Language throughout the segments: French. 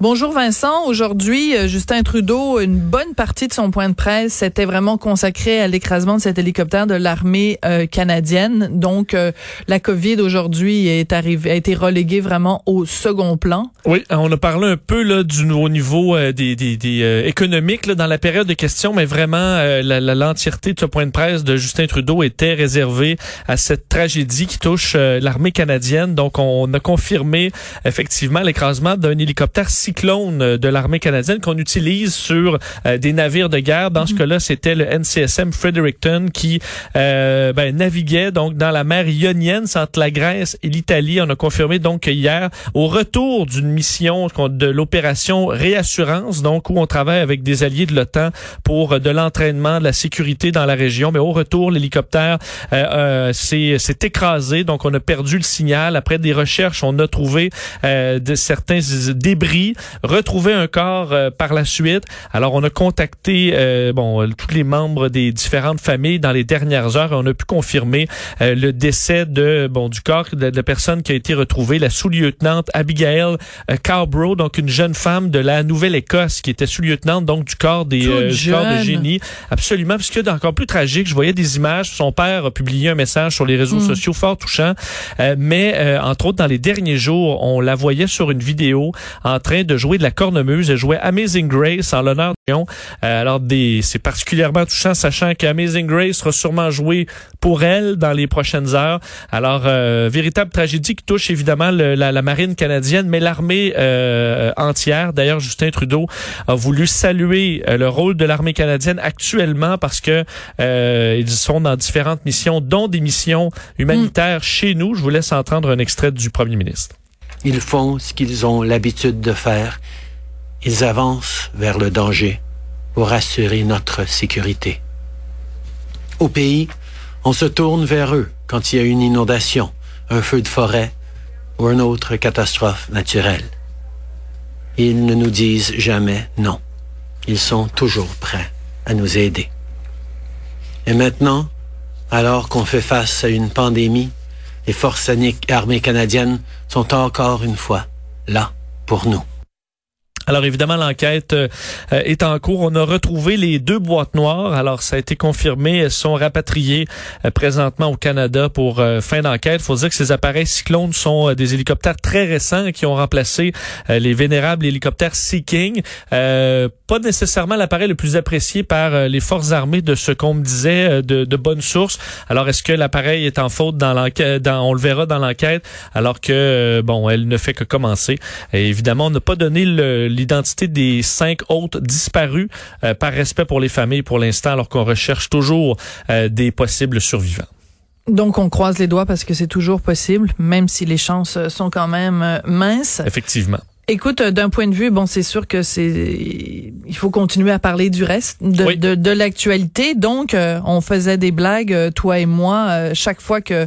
Bonjour Vincent. Aujourd'hui, euh, Justin Trudeau, une bonne partie de son point de presse s'était vraiment consacré à l'écrasement de cet hélicoptère de l'armée euh, canadienne. Donc, euh, la COVID aujourd'hui est arrivée, a été reléguée vraiment au second plan. Oui, on a parlé un peu là du au niveau des, des, économiques là, dans la période de questions, mais vraiment l'entièreté de ce point de presse de Justin Trudeau était réservée à cette tragédie qui touche l'armée canadienne. Donc, on a confirmé effectivement l'écrasement d'un hélicoptère cyclone de l'armée canadienne qu'on utilise sur euh, des navires de guerre. Dans ce mhm. cas-là, c'était le NCSM Fredericton qui euh, ben, naviguait donc dans la mer Ionienne entre la Grèce et l'Italie. On a confirmé donc hier au retour d'une mission de l'opération Réassurance, donc où on travaille avec des alliés de l'OTAN pour euh, de l'entraînement, de la sécurité dans la région. Mais au retour, l'hélicoptère euh, s'est écrasé, donc on a perdu le signal. Après des recherches, on a trouvé de certains débris retrouver un corps euh, par la suite. Alors, on a contacté euh, bon tous les membres des différentes familles dans les dernières heures et on a pu confirmer euh, le décès de bon du corps de, la personne qui a été retrouvée, la sous-lieutenante Abigail Carbrough, donc une jeune femme de la Nouvelle-Écosse qui était sous-lieutenante donc du corps des du corps de génie. Absolument, parce que encore plus tragique, je voyais des images. Son père a publié un message sur les réseaux mm. sociaux fort touchant, mais entre autres dans les derniers jours, on la voyait sur une vidéo en train de jouer de la cornemuse. Elle jouait Amazing Grace en l'honneur de Lyon. Euh, alors, des, c'est particulièrement touchant, sachant qu'Amazing Grace sera sûrement joué pour elle dans les prochaines heures. Alors, euh, véritable tragédie qui touche évidemment la, marine canadienne, mais l'armée euh, entière. D'ailleurs, Justin Trudeau a voulu saluer euh, le rôle de l'armée canadienne actuellement parce que ils sont dans différentes missions, dont des missions humanitaires chez nous. Je vous laisse entendre un extrait du premier ministre. Ils font ce qu'ils ont l'habitude de faire. Ils avancent vers le danger pour assurer notre sécurité. Au pays, on se tourne vers eux quand il y a une inondation, un feu de forêt ou une autre catastrophe naturelle. Ils ne nous disent jamais non. Ils sont toujours prêts à nous aider. Et maintenant, alors qu'on fait face à une pandémie, les forces armées canadiennes sont encore une fois là pour nous. Alors évidemment, l'enquête euh, est en cours. On a retrouvé les deux boîtes noires. Alors ça a été confirmé. Elles sont rapatriées euh, présentement au Canada pour euh, fin d'enquête. Faut dire que ces appareils cyclones sont des hélicoptères très récents qui ont remplacé les vénérables hélicoptères Sea King. pas nécessairement l'appareil le plus apprécié par les forces armées de ce qu'on me disait de, de bonnes sources. Alors est-ce que l'appareil est en faute dans l'enquête? On le verra dans l'enquête alors que bon, elle ne fait que commencer. Évidemment, on n'a pas donné le l'identité des cinq autres disparus euh, par respect pour les familles pour l'instant, alors qu'on recherche toujours euh, des possibles survivants. Donc, on croise les doigts parce que c'est toujours possible, même si les chances sont quand même euh, minces. Effectivement. Écoute, d'un point de vue, bon, c'est sûr que c'est, il faut continuer à parler du reste de, de, de l'actualité. Donc, on faisait des blagues, toi et moi, chaque fois que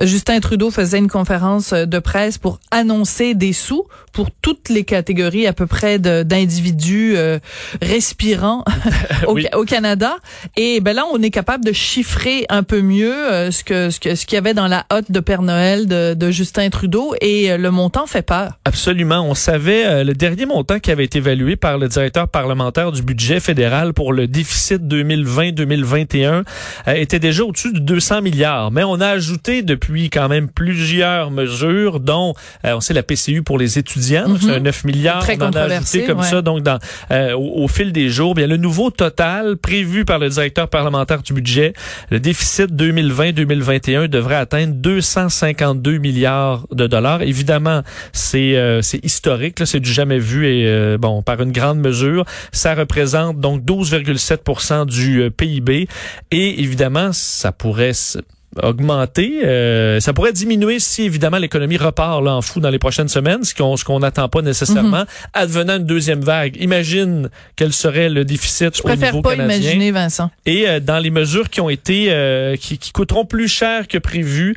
Justin Trudeau faisait une conférence de presse pour annoncer des sous pour toutes les catégories à peu près d'individus euh, respirants au, Canada. Et ben là, on est capable de chiffrer un peu mieux euh, ce que ce que ce qu'il y avait dans la hotte de Père Noël de, de Justin Trudeau et euh, le montant fait peur. Absolument, on savait le dernier montant qui avait été évalué par le directeur parlementaire du budget fédéral pour le déficit 2020-2021 était déjà au-dessus de 200 milliards, mais on a ajouté depuis quand même plusieurs mesures dont on sait la PCU pour les étudiants c'est un 9 milliards. Très on a comme ça. Donc, dans, euh, au, fil des jours, bien, le nouveau total prévu par le directeur parlementaire du budget, le déficit 2020-2021 devrait atteindre 252 milliards de dollars. Évidemment, c'est euh, c'est historique C'est du jamais vu et bon, par une grande mesure, ça représente donc 12,7 du PIB et évidemment, ça pourrait augmenter. Euh, ça pourrait diminuer si évidemment l'économie repart là en fou dans les prochaines semaines, ce qu'on ce qu'on n'attend pas nécessairement. Mhm. Advenant une deuxième vague, imagine quel serait le déficit Je préfère pas imaginer, Vincent. Et euh, dans les mesures qui ont été euh, qui, qui, coûteront plus cher que prévu,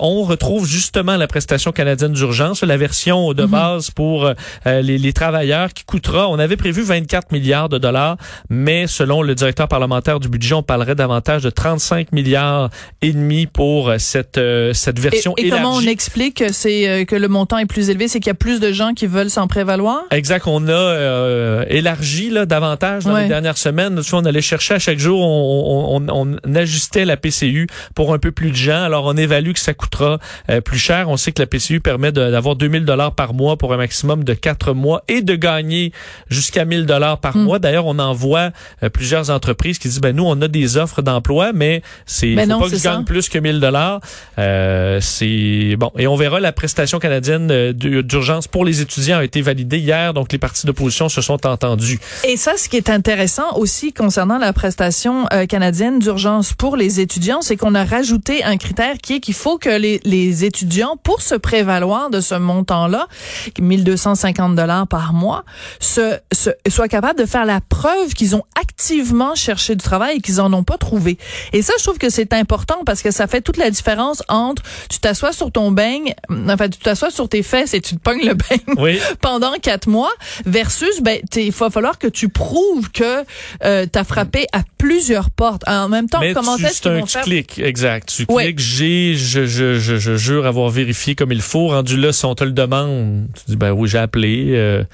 on retrouve justement la prestation canadienne d'urgence, la version de mhm. base pour les, les travailleurs qui coûtera. On avait prévu 24 milliards de dollars, mais selon le directeur parlementaire du budget, on parlerait davantage de 35 milliards et demi pour euh, cette euh, cette version et, et comment on explique que c'est euh, que le montant est plus élevé, c'est qu'il y a plus de gens qui veulent s'en prévaloir? Exact, on a élargi là davantage dans les dernières semaines. on allait chercher à chaque jour, on, on, on, ajustait la PCU pour un peu plus de gens. Alors on évalue que ça coûtera plus cher. On sait que la PCU permet d'avoir 2000 dollars par mois pour un maximum de quatre mois et de gagner jusqu'à 1000 dollars par hmm. mois. D'ailleurs, on en voit plusieurs entreprises qui disent ben nous on a des offres d'emploi, mais c'est ben pas que je gagne plus que 1000 dollars. Euh, c'est bon et on verra la prestation canadienne euh, d'urgence pour les étudiants a été validée hier, donc les partis d'opposition se sont entendus. Et ça, ce qui est intéressant aussi concernant la prestation euh, canadienne d'urgence pour les étudiants, c'est qu'on a rajouté un critère qui est qu'il faut que les, étudiants, pour se prévaloir de ce montant-là, 1250 dollars par mois, soient capables de faire la preuve qu'ils ont activement cherché du travail et qu'ils en ont pas trouvé. Et ça, je trouve que c'est important parce que ça fait toute la différence entre tu t'assois sur ton beigne, enfin tu t'assois sur tes fesses et tu te pognes le beigne pendant quatre mois versus ben il va falloir que tu prouves que euh, tu as frappé à plusieurs portes en même temps. Mais comment est-ce un tu cliques exact. Tu cliques j'ai je, je, je, je, jure avoir vérifié comme il faut. Rendu là si on te le demande, tu dis ben oui j'ai appelé. Euh,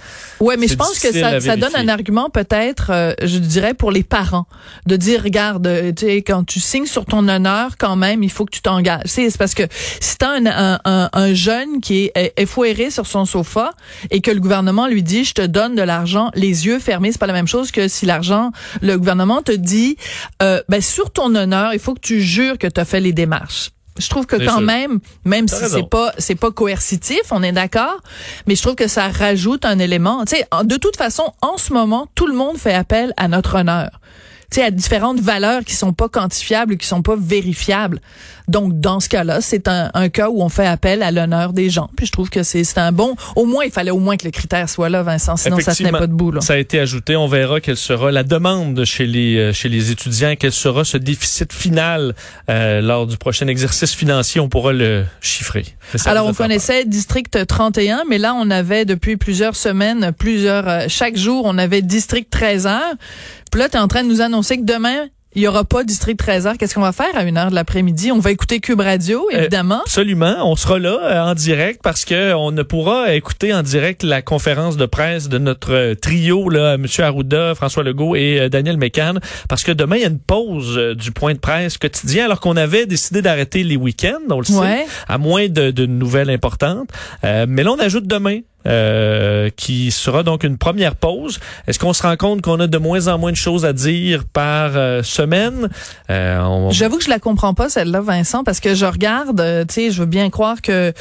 ouais mais je pense que ça, ça donne un argument peut-être euh, je dirais pour les parents de dire regarde euh, tu sais quand tu signes sur ton honneur quand même il faut que tu t'engages. C'est parce que si t'as un, un, un, jeune qui est effoiré sur son sofa et que le gouvernement lui dit je te donne de l'argent les yeux fermés, c'est pas la même chose que si l'argent le gouvernement te dit euh, ben sur ton honneur, il faut que tu jures que tu as fait les démarches. Je trouve que quand même, même si c'est pas c'est pas coercitif, on est d'accord, mais je trouve que ça rajoute un élément. Tu sais, de toute façon, en ce moment, tout le monde fait appel à notre honneur sais, à différentes valeurs qui sont pas quantifiables, qui sont pas vérifiables. Donc, dans ce cas-là, c'est un, un, cas où on fait appel à l'honneur des gens. Puis je trouve que c'est un bon. Au moins, il fallait au moins que le critère soit là, Vincent. Sinon, ça tenait pas debout. Là. Ça a été ajouté. On verra quelle sera la demande chez les euh, chez les étudiants, quel sera ce déficit final euh, lors du prochain exercice financier. On pourra le chiffrer. Alors, on connaissait District 31, mais là, on avait depuis plusieurs semaines, plusieurs euh, chaque jour, on avait District 13 heures. Puis là, tu es en train de nous annoncer que demain, il y aura pas District 13h. Qu'est-ce qu'on va faire à une heure de l'après-midi? On va écouter Cube Radio, euh, évidemment. absolument. On sera là euh, en direct parce que on ne pourra écouter en direct la conférence de presse de notre euh, trio, là, M. Arruda, François Legault et Daniel Mécan, parce que demain, il y a une pause du point de presse quotidien alors qu'on avait décidé d'arrêter les week-ends, on le sait, à moins de, de nouvelles importantes. mais là, on ajoute demain euh, qui sera donc une première pause. Est-ce qu'on se rend compte qu'on a de moins en moins de choses à dire par euh, semaine? Euh, J'avoue que je la comprends pas, celle-là, Vincent, parce que je regarde, tu sais, je veux bien croire que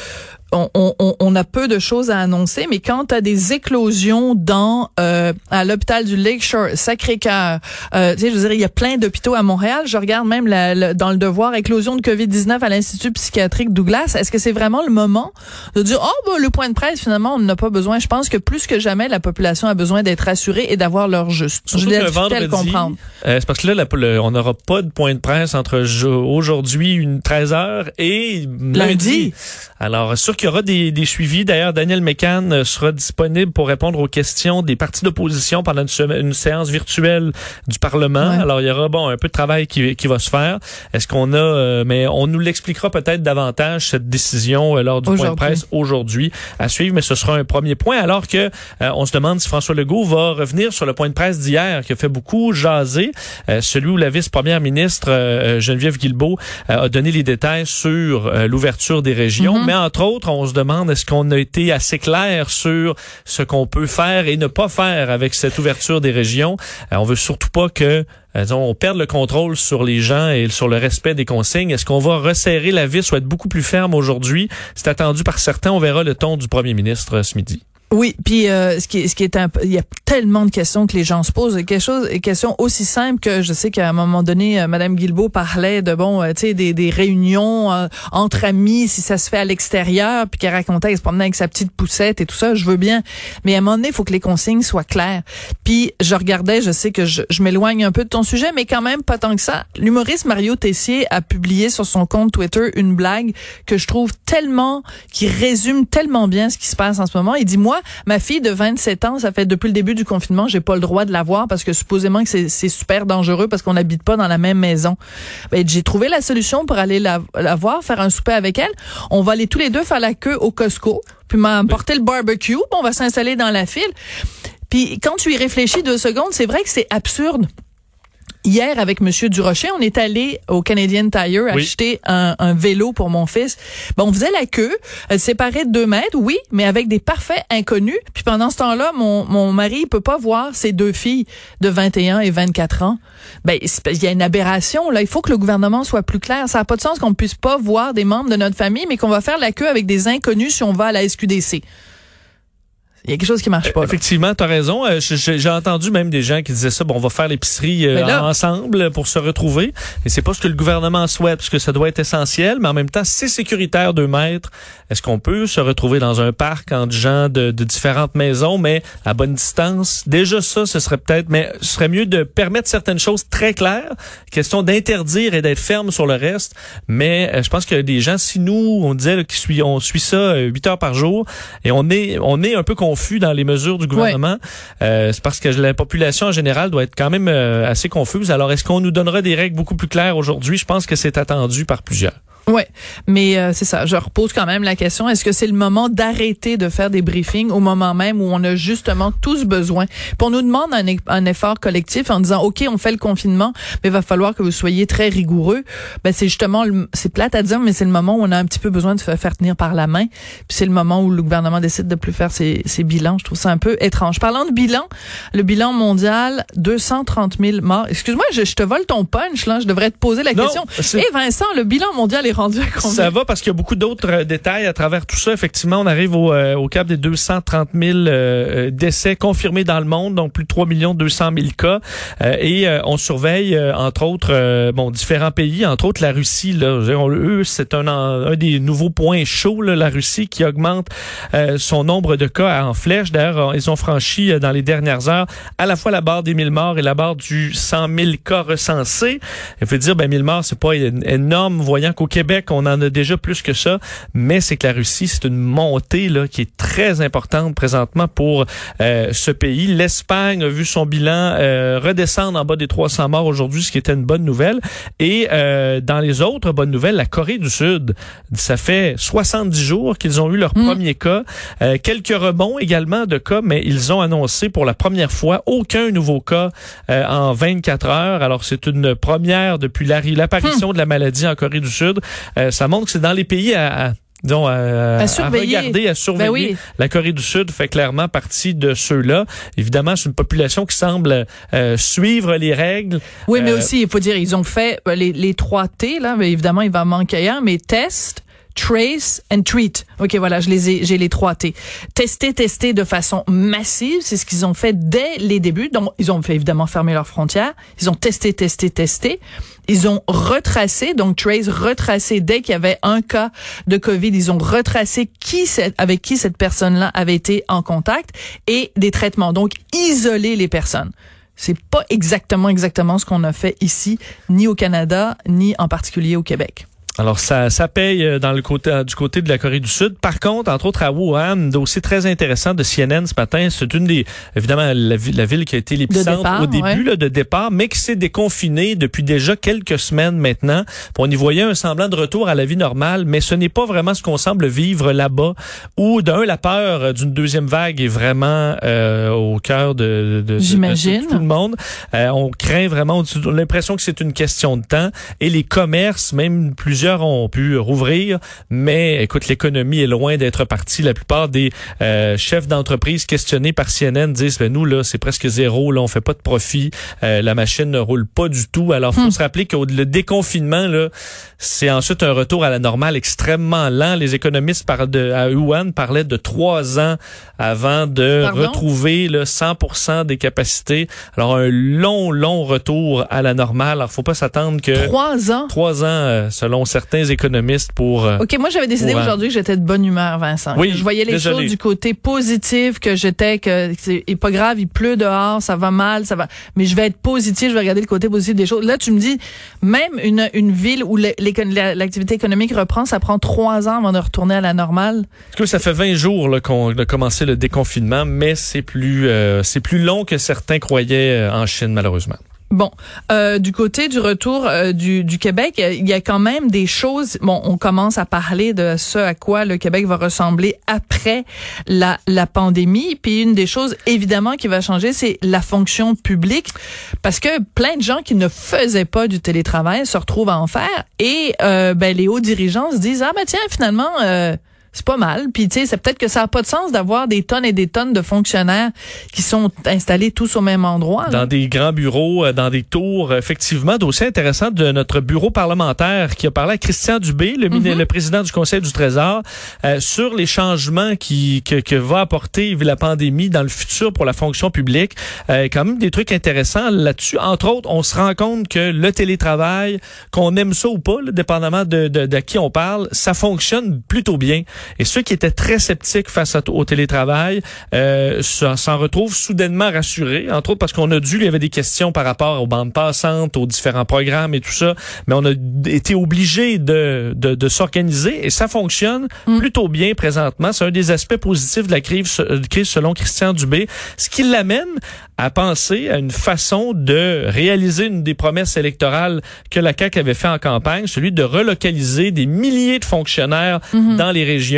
on, on, on, a peu de choses à annoncer, mais quand tu as des éclosions dans euh, à l'hôpital du Lakeshore, Sacré-Cœur, euh, tu sais, je veux dire, il y a plein d'hôpitaux à Montréal. Je regarde même la, dans le devoir éclosion de Covid-19 à l'Institut psychiatrique Douglas. Est-ce que c'est vraiment le moment de dire oh ben, le point de presse finalement on n'a pas besoin. Je pense que plus que jamais la population a besoin d'être rassurée et d'avoir leur juste. je l'ai vendredi, comprendre. Euh, c'est parce que là on n'aura pas de point de presse entre aujourd'hui une 13 heures et lundi. lundi. Alors sur qu'il y aura des, des suivis. D'ailleurs, Daniel Mécan euh, sera disponible pour répondre aux questions des partis d'opposition pendant une, une, séance virtuelle du Parlement. Alors, il y aura bon un peu de travail qui, qui va se faire. Est-ce qu'on a, euh, mais on nous l'expliquera peut-être davantage cette décision euh, lors du point de presse aujourd'hui à suivre. Mais ce sera un premier point. Alors que on se demande si François Legault va revenir sur le point de presse d'hier qui a fait beaucoup jaser, celui où la vice-première ministre Geneviève Guilbeault a donné les détails sur l'ouverture des régions. Mm-hmm. Mais entre autres, on se demande est-ce qu'on a été assez clair sur ce qu'on peut faire et ne pas faire avec cette ouverture des régions? Euh, on veut surtout pas que euh, on perde le contrôle sur les gens et sur le respect des consignes. Est-ce qu'on va resserrer la vis ou être beaucoup plus ferme aujourd'hui? C'est attendu par certains. On verra le ton du premier ministre ce midi. Oui, puis euh, ce qui ce qui est il y a tellement de questions que les gens se posent, quelque chose une question aussi simple que je sais qu'à un moment donné euh, madame Guilbeault parlait de bon euh, tu sais des, des réunions euh, entre amis si ça se fait à l'extérieur puis qu'elle racontait qu'elle se promenait avec sa petite poussette et tout ça, je veux bien, mais à un moment donné, il faut que les consignes soient claires. Puis je regardais, je sais que je, je m'éloigne un peu de ton sujet mais quand même pas tant que ça. L'humoriste Mario Tessier a publié sur son compte Twitter une blague que je trouve tellement qui résume tellement bien ce qui se passe en ce moment. Il dit moi ma fille de 27 ans, ça fait depuis le début du confinement, j'ai pas le droit de la voir parce que supposément que c'est super dangereux parce qu'on n'habite pas dans la même maison. Ben, j'ai trouvé la solution pour aller la, voir, faire un souper avec elle. On va aller tous les deux faire la queue au Costco, puis m'emporter le barbecue, on va s'installer dans la file. Puis quand tu y réfléchis deux secondes, c'est vrai que c'est absurde. Hier, avec Monsieur Durocher, on est allé au Canadian Tire acheter un, vélo pour mon fils. Bon, on faisait la queue, elle séparait de deux mètres, oui, mais avec des parfaits inconnus. Puis pendant ce temps-là, mon, mon mari peut pas voir ses deux filles de 21 et 24 ans. Ben, il y a une aberration. Là, il faut que le gouvernement soit plus clair. Ça n'a pas de sens qu'on puisse pas voir des membres de notre famille, mais qu'on va faire la queue avec des inconnus si on va à la SQDC. Il y a quelque chose qui marche pas. Effectivement, tu as raison. Euh, j'ai entendu même des gens qui disaient ça, bon, on va faire l'épicerie euh, ensemble pour se retrouver. Et c'est pas ce que le gouvernement souhaite, parce que ça doit être essentiel, mais en même temps, c'est sécuritaire deux mètres. Est-ce qu'on peut se retrouver dans un parc entre gens de, de, différentes maisons, mais à bonne distance? Déjà ça, ce serait peut-être, mais ce serait mieux de permettre certaines choses très claires. Question d'interdire et d'être ferme sur le reste. Mais euh, je pense que des gens, si nous, on disait qu'on suit, on suit ça huit heures par jour, et on est, on est un peu confus dans les mesures du gouvernement. Euh, c'est parce que la population en général doit être quand même euh, assez confuse. Alors, est-ce qu'on nous donnera des règles beaucoup plus claires aujourd'hui? Je pense que c'est attendu par plusieurs. Ouais, mais euh, c'est ça. Je repose quand même la question est-ce que c'est le moment d'arrêter de faire des briefings au moment même où on a justement tous besoin? Pour nous demande un, un, effort collectif en disant ok, on fait le confinement, mais il va falloir que vous soyez très rigoureux. Ben c'est justement c'est plate à dire, mais c'est le moment où on a un petit peu besoin de se faire tenir par la main. Puis c'est le moment où le gouvernement décide de plus faire ses, ses bilans. Je trouve ça un peu étrange. Parlant de bilan, le bilan mondial 230 000 morts. Excuse-moi, je, te vole ton punch là. Je devrais te poser la question. Et eh, Vincent, le bilan mondial est ça va parce qu'il y a beaucoup d'autres euh, détails à travers tout ça. Effectivement, on arrive au, euh, au cap des 230 000 euh, décès confirmés dans le monde, donc plus de 3 200 000 cas. et on surveille, entre autres, bon, différents pays, entre autres la Russie. Là, eux, c'est un, un des nouveaux points chauds, là, la Russie, qui augmente son nombre de cas en flèche. D'ailleurs, ils ont franchi dans les dernières heures à la fois la barre des 1000 morts et la barre du 100 000 cas recensés. Il faut dire, ben 1000 morts, c'est pas énorme, voyant qu'au Québec, on en a déjà plus que ça, mais c'est que la Russie, c'est une montée là qui est très importante présentement pour euh, ce pays. L'Espagne a vu son bilan euh, redescendre en bas des 300 morts aujourd'hui, ce qui était une bonne nouvelle. Et euh, dans les autres bonnes nouvelles, la Corée du Sud, ça fait 70 jours qu'ils ont eu leur mm. premier cas. quelques rebonds également de cas, mais ils ont annoncé pour la première fois aucun nouveau cas en 24 heures. Alors c'est une première depuis l'apparition mm. de la maladie en Corée du Sud. Euh, ça montre que c'est dans les pays à, disons, à, surveiller. regarder, à surveiller. Ben La Corée du Sud fait clairement partie de ceux-là. Évidemment, c'est une population qui semble euh, suivre les règles. Oui, mais euh, aussi, il faut dire, ils ont fait les, les trois T, là, mais évidemment, il va manquer un, mais test, trace and treat. OK, voilà, je les ai, j'ai les trois T. Tester, tester de façon massive, c'est ce qu'ils ont fait dès les débuts. Donc, ils ont fait évidemment fermer leurs frontières. Ils ont testé, testé, testé. Ils ont retracé, donc Trace retracé dès qu'il y avait un cas de COVID, ils ont retracé qui avec qui cette personne-là avait été en contact et des traitements. Donc, isoler les personnes. C'est pas exactement exactement ce qu'on a fait ici, ni au Canada, ni en particulier au Québec. Alors ça, ça paye euh, dans le côté euh, du côté de la Corée du Sud. Par contre, entre autres à Wuhan, dossier très intéressant de CNN ce matin. C'est une des évidemment la, la, ville qui a été l'épicentre au début là, de départ, mais qui s'est déconfinée depuis déjà quelques semaines maintenant. On y voyait un semblant de retour à la vie normale, mais ce n'est pas vraiment ce qu'on semble vivre là-bas. Où d'un la peur d'une deuxième vague est vraiment euh, au cœur de, de, de, tout le monde. on craint vraiment, on a l'impression que c'est une question de temps. Et les commerces, même plusieurs plusieurs ont pu rouvrir, mais écoute, l'économie est loin d'être partie. La plupart des euh, chefs d'entreprise questionnés par CNN disent, ben nous là, c'est presque zéro, là, on fait pas de profit, euh, la machine ne roule pas du tout. Alors, faut Hmm. se rappeler que le déconfinement là, c'est ensuite un retour à la normale extrêmement lent. Les économistes par de, à Wuhan parlaient de trois ans avant de Pardon? retrouver le 100% des capacités. Alors, un long, long retour à la normale. Alors, faut pas s'attendre que Trois ans? trois ans, euh, selon certains économistes, pour... euh, OK, moi j'avais décidé Courant. aujourd'hui que j'étais de bonne humeur, Vincent. Oui, je voyais les désolé. choses du côté positif, que j'étais que c'est est pas grave, il pleut dehors, ça va mal, ça va. Mais je vais être positif, je vais regarder le côté positif des choses. Là, tu me dis, même une, une ville où l'activité économique reprend, ça prend trois ans avant de retourner à la normale. Parce que ça fait 20 jours là, qu'on a commencé le déconfinement, mais c'est plus euh, c'est plus long que certains croyaient euh, en Chine, malheureusement. Bon, euh, du côté du retour euh, du, du Québec, il y a quand même des choses. Bon, on commence à parler de ce à quoi le Québec va ressembler après la, pandémie. Puis une des choses évidemment qui va changer, c'est la fonction publique, parce que plein de gens qui ne faisaient pas du télétravail se retrouvent à en faire. Et euh, ben, les hauts dirigeants se disent ah ben tiens finalement. C'est pas mal. Puis tu sais, c'est peut-être que ça a pas de sens d'avoir des tonnes et des tonnes de fonctionnaires qui sont installés tous au même endroit. là. Dans des grands bureaux, euh, dans des tours, effectivement. Dossier intéressant de notre bureau parlementaire qui a parlé à Christian Dubé, le, le président du Conseil du Trésor, euh, sur les changements qui, que, que va apporter la pandémie dans le futur pour la fonction publique. Euh, quand même des trucs intéressants là-dessus. Entre autres, on se rend compte que le télétravail, qu'on aime ça ou pas, là, dépendamment de, de, de qui on parle, ça fonctionne plutôt bien. Et ceux qui étaient très sceptiques face à- au télétravail euh, s'en retrouvent soudainement rassurés, entre autres parce qu'on a dû, il y avait des questions par rapport aux bandes passantes, aux différents programmes et tout ça, mais on a été obligé de, de, de s'organiser et ça fonctionne plutôt bien présentement. C'est un des aspects positifs de la crise, euh, crise selon Christian Dubé, ce qui l'amène à penser à une façon de réaliser une des promesses électorales que la CAQ avait fait en campagne, celui de relocaliser des milliers de fonctionnaires dans les régions.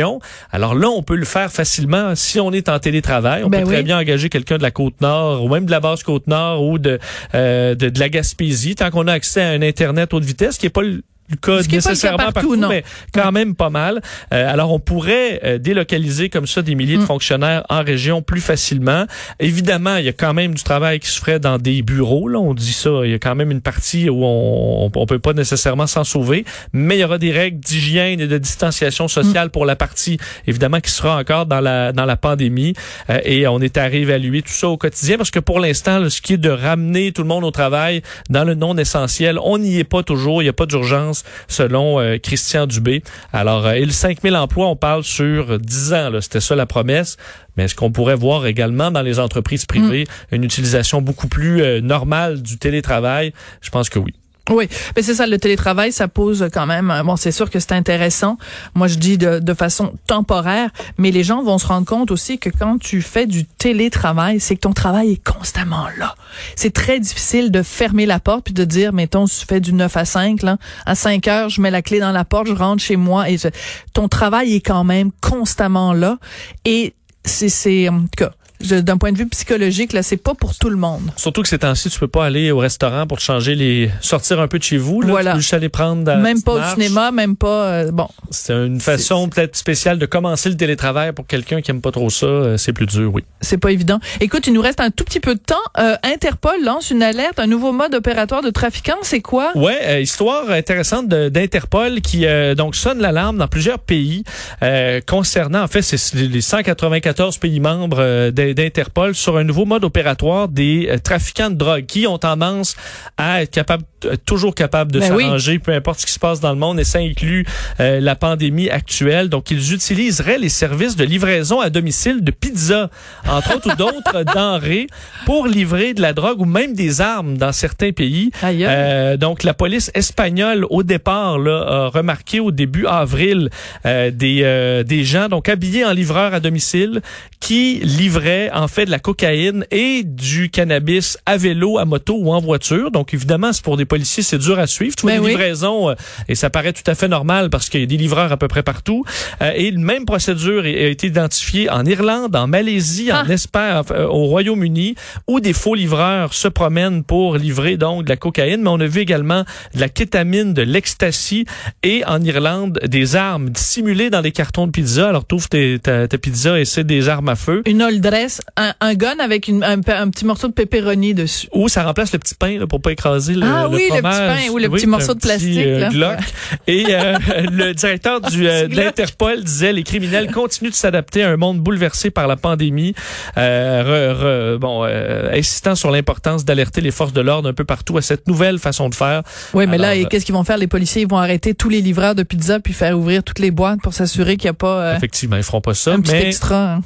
Alors là, on peut le faire facilement si on est en télétravail. On Ben peut très bien engager quelqu'un de la Côte-Nord ou même de la Basse-Côte-Nord ou de, euh, de, de la Gaspésie, tant qu'on a accès à un Internet haute vitesse, qui est pas le cas est pas nécessairement partout, partout, non. mais quand même pas mal. Euh, alors, on pourrait euh, délocaliser comme ça des milliers de Mm. fonctionnaires en région plus facilement. Évidemment, il y a quand même du travail qui se ferait dans des bureaux. Là, on dit ça. Il y a quand même une partie où on, on, peut pas nécessairement s'en sauver, mais il y aura des règles d'hygiène et de distanciation sociale pour la partie évidemment qui sera encore dans la dans la pandémie. Euh, et on est à réévaluer tout ça au quotidien parce que pour l'instant, ce qui est de ramener tout le monde au travail dans le non essentiel, on n'y est pas toujours. Il n'y a pas d'urgence selon euh, Christian Dubé. Alors, euh, et le 5000 emplois, on parle sur 10 ans. C'était ça la promesse. Mais est-ce qu'on pourrait voir également dans les entreprises privées une utilisation beaucoup plus euh, normale du télétravail? Je pense que oui. Oui, mais c'est ça, le télétravail, ça pose quand même. euh, Bon, c'est sûr que c'est intéressant. Moi, je dis de, de façon temporaire, mais les gens vont se rendre compte aussi que quand tu fais du télétravail, c'est que ton travail est constamment là. C'est très difficile de fermer la porte puis de dire, mettons, tu fais du 9 à 5, là, à 5 heures, je mets la clé dans la porte, je rentre chez moi et je- ton travail est quand même constamment là. Et c'est, c'est, en tout cas, d'un point de vue psychologique, là, c'est pas pour tout le monde. Surtout que ces temps-ci, tu peux pas aller au restaurant pour changer les, sortir un peu de chez vous. Là. Voilà. Tu peux juste aller prendre même pas au cinéma, même pas, euh, bon. C'est une façon peut-être spéciale de commencer le télétravail pour quelqu'un qui aime pas trop ça. euh, C'est plus dur, oui. C'est pas évident. Écoute, il nous reste un tout petit peu de temps. Euh, Interpol lance une alerte, un nouveau mode opératoire de trafiquants. C'est quoi? Ouais, histoire intéressante d'Interpol qui donc sonne l'alarme dans plusieurs pays concernant en fait c'est les 194 pays membres d'In- d'Interpol sur un nouveau mode opératoire des euh, trafiquants de drogue qui ont tendance à être capables euh, toujours capables de Ben oui. s'arranger peu importe ce qui se passe dans le monde et ça inclut euh, la pandémie actuelle. Donc ils utiliseraient les services de livraison à domicile de pizza entre autres ou d'autres denrées pour livrer de la drogue ou même des armes dans certains pays. Euh, donc, la police espagnole, au départ, là, a remarqué au début avril euh, des, euh, des gens donc habillés en livreurs à domicile qui livraient en fait de la cocaïne et du cannabis à vélo, à moto ou en voiture. Donc évidemment, c'est pour des policiers, c'est dur à suivre. Tu vois Ben oui. livraisons euh, et ça paraît tout à fait normal parce qu'il y a des livreurs à peu près partout. Euh, et une même procédure a été identifiée en Irlande, en Malaisie, en Ah. Espagne, euh, au Royaume-Uni, où des faux livreurs se promènent pour livrer donc de la cocaïne. Mais on a vu également de la kétamine, de l'ecstasy et en Irlande des armes dissimulées dans des cartons de pizza. Alors t'ouvres tes- ta, ta pizza et c'est des armes à feu. Une old un, un gun avec une- un, un petit morceau de pepperoni dessus. Ou ça remplace le petit pain là, pour pas écraser le, Ah le oui, le petit fromage. pain ou le Oui, petit morceau de plastique, petit, euh, là. Glock. Et euh, le directeur du, euh, de l'Interpol disait les criminels continuent de s'adapter à un monde bouleversé par la pandémie, euh, re- re- bon, insistant sur l'importance d'alerter les forces de l'ordre un peu partout à cette nouvelle façon de faire. Oui, mais là, Alors, qu'est-ce qu'ils vont faire? Les policiers Ils vont arrêter tous les livreurs de pizza puis faire ouvrir toutes les boîtes pour s'assurer qu'il n'y a pas Effectivement, ils feront pas ça, un petit mais extra. hein.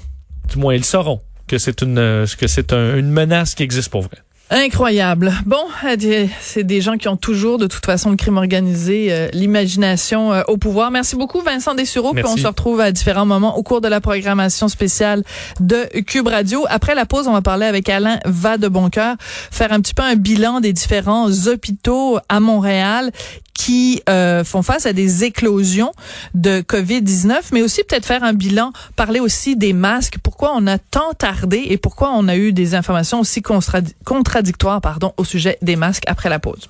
Du moins ils sauront que c'est une euh, que c'est un- une menace qui existe pour vrai. Incroyable. Bon, euh, c'est des gens qui ont toujours, de toute façon, le crime organisé, euh, l'imagination euh, au pouvoir. Merci beaucoup, Vincent Dessureau. Puis on se retrouve à différents moments au cours de la programmation spéciale de Cube Radio. Après la pause, on va parler avec Alain Vadeboncoeur, faire un petit peu un bilan des différents hôpitaux à Montréal qui euh, font face à des éclosions de COVID-19, mais aussi peut-être faire un bilan, parler aussi des masques, pourquoi on a tant tardé et pourquoi on a eu des informations aussi contra- contradictoires pardon, au sujet des masques après la pause.